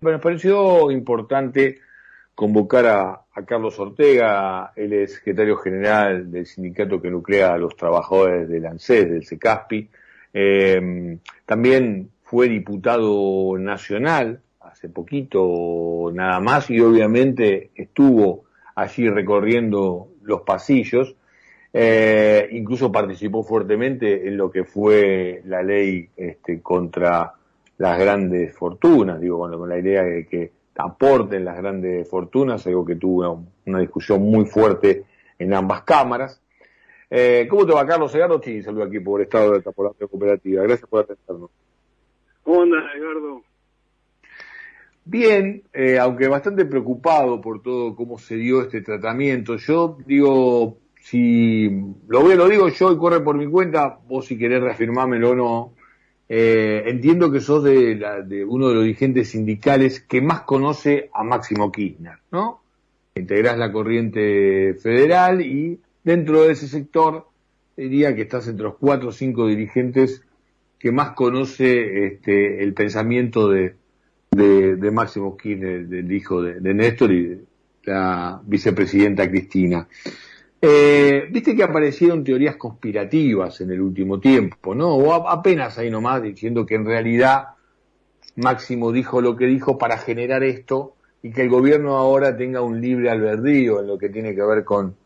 Bueno, pareció importante convocar a, Carlos Ortega, él es secretario general del sindicato que nuclea a los trabajadores del ANSES, del CECASPI. Eh, también fue diputado nacional hace poquito nada más y obviamente estuvo allí recorriendo los pasillos. Eh, incluso participó fuertemente en lo que fue la ley este, contra las grandes fortunas, digo, con, la idea de que aporten las grandes fortunas, algo que tuvo una, discusión muy fuerte en ambas cámaras. Eh, ¿Cómo te va, Carlos? Sí, saludo aquí por Estado de la Cooperativa. Gracias por atendernos. ¿Cómo andas, Edgardo? Bien, eh, aunque bastante preocupado por todo cómo se dio este tratamiento. Yo digo, si lo veo, lo digo yo y corre por mi cuenta, vos si querés reafirmármelo o no, eh, entiendo que sos de, la, de uno de los dirigentes sindicales que más conoce a Máximo Kirchner, ¿no? Integrás la corriente federal y dentro de ese sector diría que estás entre los cuatro o cinco dirigentes que más conoce este, el pensamiento de, de, Máximo Kirchner, del hijo de, de Néstor y de la vicepresidenta Cristina. Eh, Viste que aparecieron teorías conspirativas en el último tiempo, ¿no? O apenas ahí nomás diciendo que en realidad Máximo dijo lo que dijo para generar esto y que el gobierno ahora tenga un libre albedrío en lo que tiene que ver con,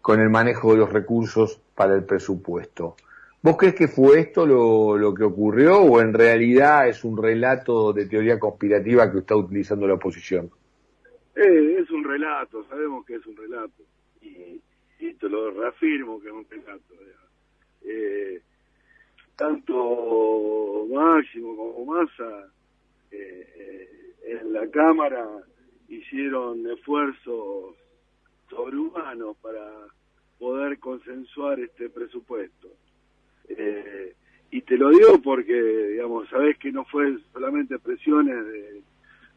con el manejo de los recursos para el presupuesto. ¿Vos crees que fue esto lo, lo que ocurrió o en realidad es un relato de teoría conspirativa que está utilizando la oposición? Eh, es un relato, sabemos que es un relato. Y te lo reafirmo que es un pecado. Eh, tanto Máximo como Massa eh, eh, en la Cámara hicieron esfuerzos sobrehumanos para poder consensuar este presupuesto. Eh, y te lo digo porque, digamos, sabes que no fue solamente presiones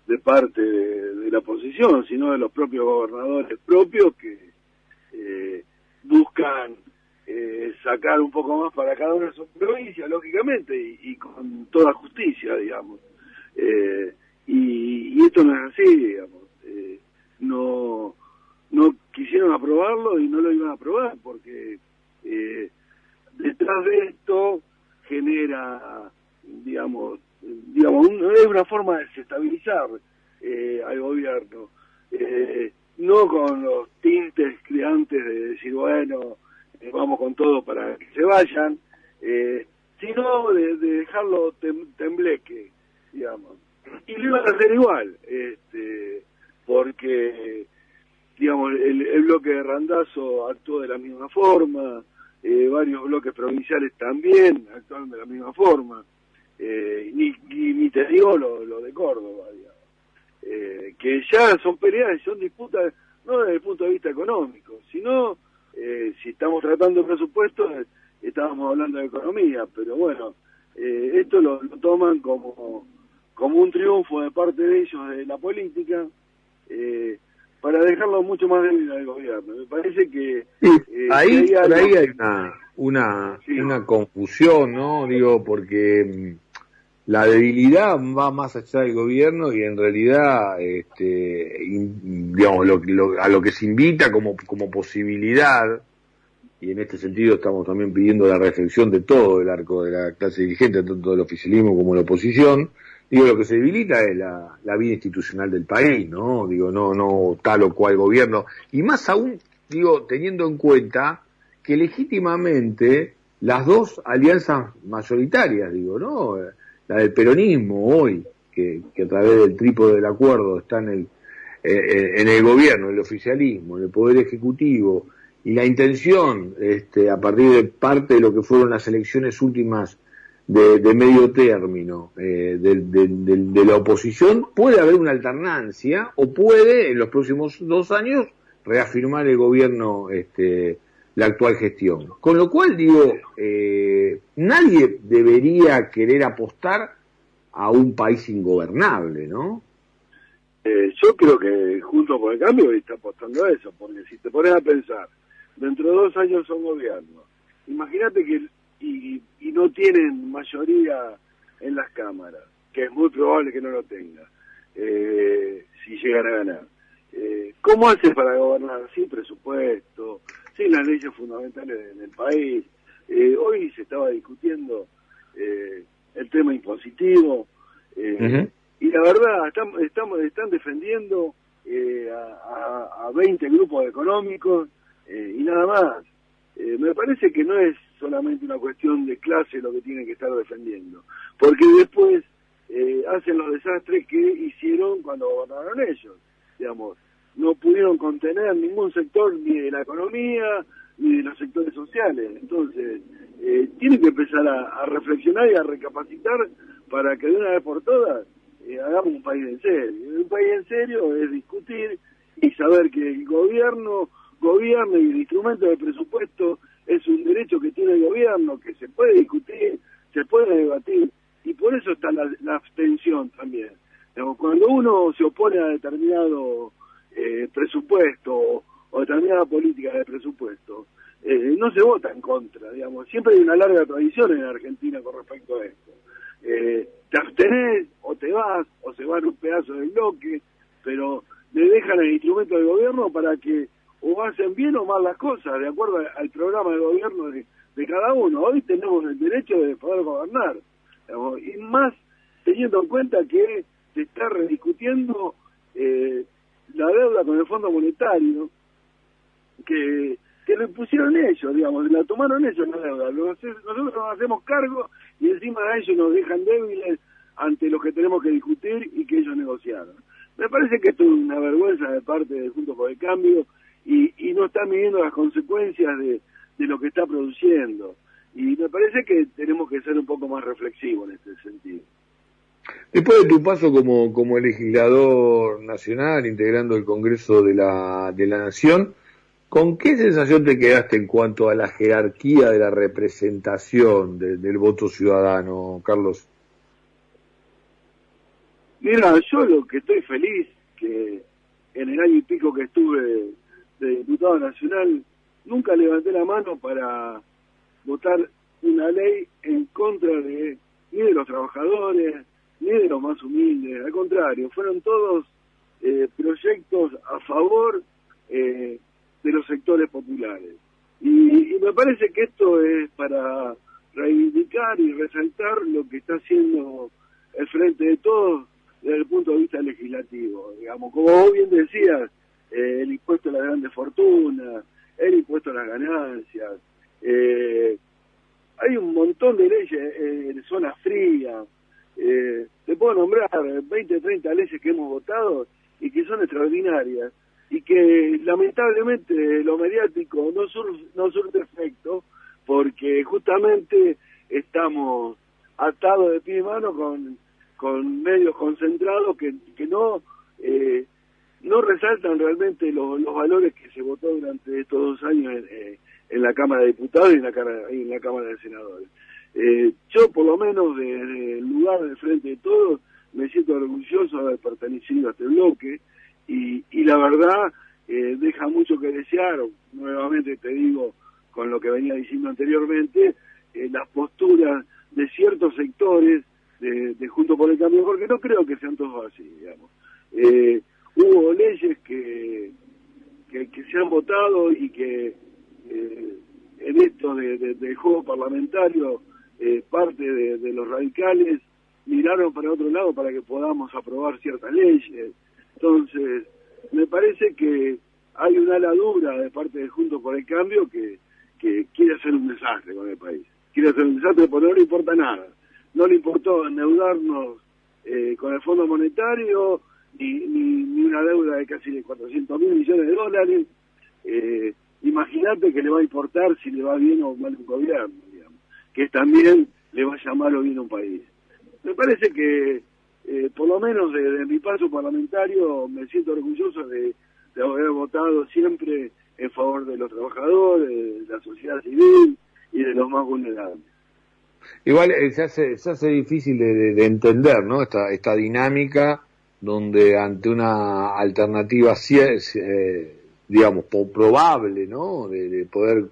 de, parte de, la oposición, sino de los propios gobernadores propios que eh, buscan eh, sacar un poco más para cada una de sus provincias, lógicamente, y, con toda justicia, digamos. Eh, y, esto no es así, digamos. Eh, no, no quisieron aprobarlo y no lo iban a aprobar porque detrás de esto genera, digamos, digamos es una forma de desestabilizar al gobierno. No con los tintes creantes de decir, bueno, eh, vamos con todo para que se vayan, eh, sino de, dejarlo tembleque, digamos. Y lo iban a hacer igual, este, porque, digamos, el, bloque de Randazo actuó de la misma forma, eh, varios bloques provinciales también actuaron de la misma forma, ni, ni, te digo lo, lo de Córdoba, digamos. Que ya son peleas, son disputas no desde el punto de vista económico, sino eh, si estamos tratando presupuestos, eh, estábamos hablando de economía, pero bueno, eh, esto lo, toman como, como un triunfo de parte de ellos de la política, para dejarlo mucho más débil al gobierno. Me parece que... ahí, por ahí hay una, una, una confusión, ¿no? Digo, porque mm, la debilidad va más allá del gobierno y en realidad, este, digamos, a lo que se invita como, como posibilidad, y en este sentido estamos también pidiendo la reflexión de todo el arco de la clase dirigente, tanto del oficialismo como de la oposición, digo, lo que se debilita es la, la vida institucional del país, ¿no? Digo, no, no tal o cual gobierno, y más aún, digo, teniendo en cuenta que legítimamente las dos alianzas mayoritarias, digo, ¿no? La del peronismo hoy, que, a través del trípode del acuerdo está en el, eh, eh, en el gobierno, el oficialismo, el poder ejecutivo, y la intención, este, a partir de parte de lo que fueron las elecciones últimas de, medio término eh, de, la oposición, puede haber una alternancia o puede en los próximos dos años reafirmar el gobierno este, la actual gestión. Con lo cual digo, eh, nadie debería querer apostar a un país ingobernable, ¿no? Eh, yo creo que junto por el cambio está apostando a eso, porque si te pones a pensar, dentro de dos años son gobiernos, imagínate que y, no tienen mayoría en las cámaras, que es muy probable que no lo tenga. eh, si llegan a ganar. Eh, ¿Cómo hace para gobernar? Sin presupuesto, sin las leyes fundamentales del país. Eh, hoy se estaba discutiendo eh, el tema impositivo y la verdad están, estamos, están defendiendo a, a, 20 grupos económicos y nada más. me parece que no es solamente una cuestión de clase lo que tienen que estar defendiendo, porque después hacen los desastres que hicieron cuando gobernaron ellos digamos, no pudieron contener ningún sector ni de la economía ni de los sectores sociales. Entonces, eh, tienen que empezar a, reflexionar y a recapacitar para que de una vez por todas eh, hagamos un país en serio. Un país en serio es discutir y saber que el gobierno gobierno y el instrumento de presupuesto es un derecho que tiene el gobierno, que se puede discutir, se puede debatir, y por eso está la, la abstención también cuando uno se opone a determinado eh, presupuesto o, determinada política de presupuesto, eh, no se vota en contra, digamos. Siempre hay una larga tradición en Argentina con respecto a esto. Eh, te abstenés o te vas o se van un pedazo del bloque, pero le dejan el instrumento del gobierno para que o hacen bien o mal las cosas, de acuerdo al programa de gobierno de, cada uno. Hoy tenemos el derecho de poder gobernar, y más teniendo en cuenta que se está rediscutiendo eh, la deuda con el Fondo Monetario, que, que lo impusieron ellos, digamos, la tomaron ellos la deuda. Nosotros nos hacemos cargo y encima de ellos nos dejan débiles ante lo que tenemos que discutir y que ellos negociaron. Me parece que esto es una vergüenza de parte de Juntos por el Cambio y, y no están midiendo las consecuencias de, de lo que está produciendo. Y me parece que tenemos que ser un poco más reflexivos en este sentido. Después de tu paso como, como legislador nacional, integrando el Congreso de la, de la Nación, ¿con qué sensación te quedaste en cuanto a la jerarquía de la representación del voto ciudadano, Carlos? Mira, yo lo que estoy feliz, que en el año y pico que estuve de diputado nacional, nunca levanté la mano para votar una ley en contra de ni de los trabajadores, ni de los más humildes, al contrario, fueron todos eh, proyectos a favor eh, de los sectores populares. Y, me parece que esto es para reivindicar y resaltar lo que está haciendo el Frente de Todos desde el punto de vista legislativo. Digamos, como vos bien decías, eh, el impuesto a las grandes fortunas, el impuesto a las ganancias, hay un montón de leyes en zonas frías, eh, te puedo nombrar 20, 30 leyes que hemos votado y que son extraordinarias y que lamentablemente lo mediático no, sur, no surte efecto porque justamente estamos atados de pie y mano con, medios concentrados que, no eh, no resaltan realmente los, valores que se votó durante estos dos años en, eh, la Cámara de Diputados y en la, en la Cámara de Senadores. Eh, yo, por lo menos, desde el lugar de frente de todos, me siento orgulloso de haber pertenecido a este bloque y, y la verdad eh, deja mucho que desear, nuevamente te digo, con lo que venía diciendo anteriormente, eh, las posturas de ciertos sectores de, de, Junto por el Cambio, porque no creo que sean todos así, digamos. Eh, hubo leyes que, que, se han votado y que eh, en esto de, de, del juego parlamentario eh, parte de, los radicales miraron para otro lado para que podamos aprobar ciertas leyes. Entonces, me parece que hay una ala dura de parte de Juntos por el Cambio que, que quiere hacer un desastre con el país. Quiere hacer un desastre porque no le importa nada. No le importó endeudarnos eh, con el Fondo Monetario ni, ni, una deuda de casi de 400 mil millones de dólares. Eh, Imagínate que le va a importar si le va bien o mal un gobierno que también le vaya mal o bien a un país. Me parece que, eh, por lo menos desde mi paso parlamentario, me siento orgulloso de, haber votado siempre en favor de los trabajadores, de la sociedad civil y de los más vulnerables. Igual eh, se, hace, se hace difícil de, entender ¿no? esta, esta dinámica donde ante una alternativa, eh, digamos, probable, ¿no? de poder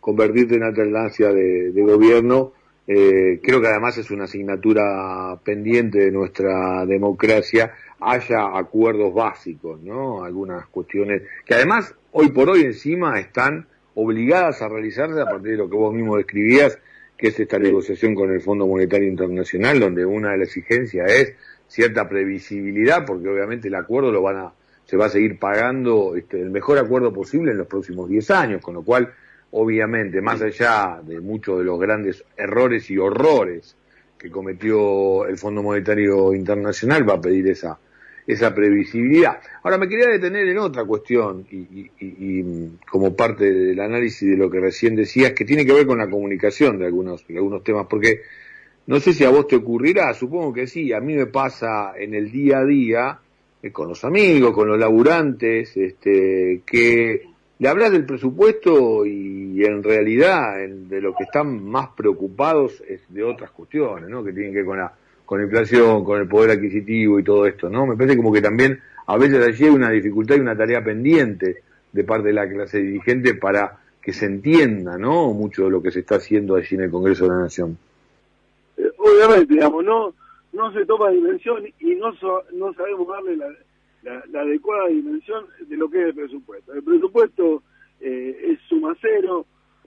convertirte en alternancia de, de gobierno, eh, creo que además es una asignatura pendiente de nuestra democracia, haya acuerdos básicos, ¿no? Algunas cuestiones que además hoy por hoy encima están obligadas a realizarse a partir de lo que vos mismo describías, que es esta negociación con el Fondo Monetario Internacional, donde una de las exigencias es cierta previsibilidad, porque obviamente el acuerdo lo van a, se va a seguir pagando este, el mejor acuerdo posible en los próximos 10 años, con lo cual, obviamente, más allá de muchos de los grandes errores y horrores que cometió el Fondo Monetario Internacional, va a pedir esa, esa previsibilidad. Ahora me quería detener en otra cuestión y, como parte del análisis de lo que recién decías, que tiene que ver con la comunicación de algunos, de algunos temas, porque no sé si a vos te ocurrirá, supongo que sí, a mí me pasa en el día a día, eh, con los amigos, con los laburantes, este, que le hablas del presupuesto y en realidad de lo que están más preocupados es de otras cuestiones, ¿no? Que tienen que ver con la con inflación, con el poder adquisitivo y todo esto, ¿no? Me parece como que también a veces allí hay una dificultad y una tarea pendiente de parte de la clase dirigente para que se entienda, ¿no? Mucho de lo que se está haciendo allí en el Congreso de la Nación. Eh, obviamente, digamos, no no se toma dimensión y no no sabemos darle la, la, adecuada dimensión de lo que es el presupuesto. El presupuesto eh, es suma cero,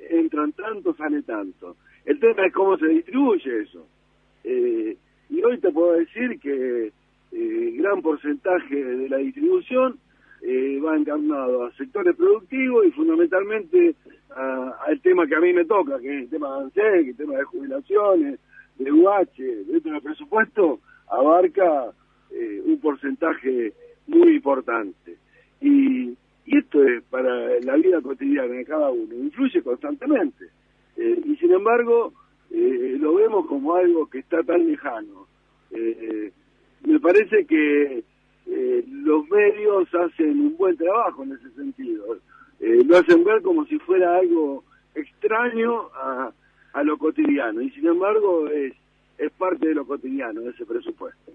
entran tanto, sale tanto. El tema es cómo se distribuye eso. Eh, y hoy te puedo decir que eh, gran porcentaje de la distribución eh, va encarnado a sectores productivos y fundamentalmente al tema que a mí me toca, que es el tema de ANSEC, el tema de jubilaciones, de UH, dentro del presupuesto, abarca eh, un porcentaje muy importante. Y, y, esto es para la vida cotidiana de cada uno, influye constantemente. y sin embargo, eh, lo vemos como algo que está tan lejano. Eh, me parece que eh, los medios hacen un buen trabajo en ese sentido. lo hacen ver como si fuera algo extraño a, a lo cotidiano y sin embargo es, es parte de lo cotidiano, de ese presupuesto.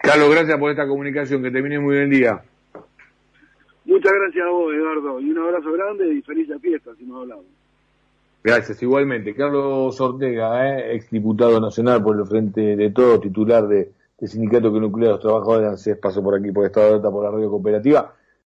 Carlos, gracias por esta comunicación, que termine muy bien día. Muchas gracias a vos, Eduardo, y un abrazo grande y feliz fiesta, si nos hablamos. Gracias, igualmente. Carlos Ortega, eh, exdiputado nacional por el Frente de Todo, titular de, Sindicato que nuclea a los trabajadores, pasó por aquí por Estado de Alta por la radio cooperativa.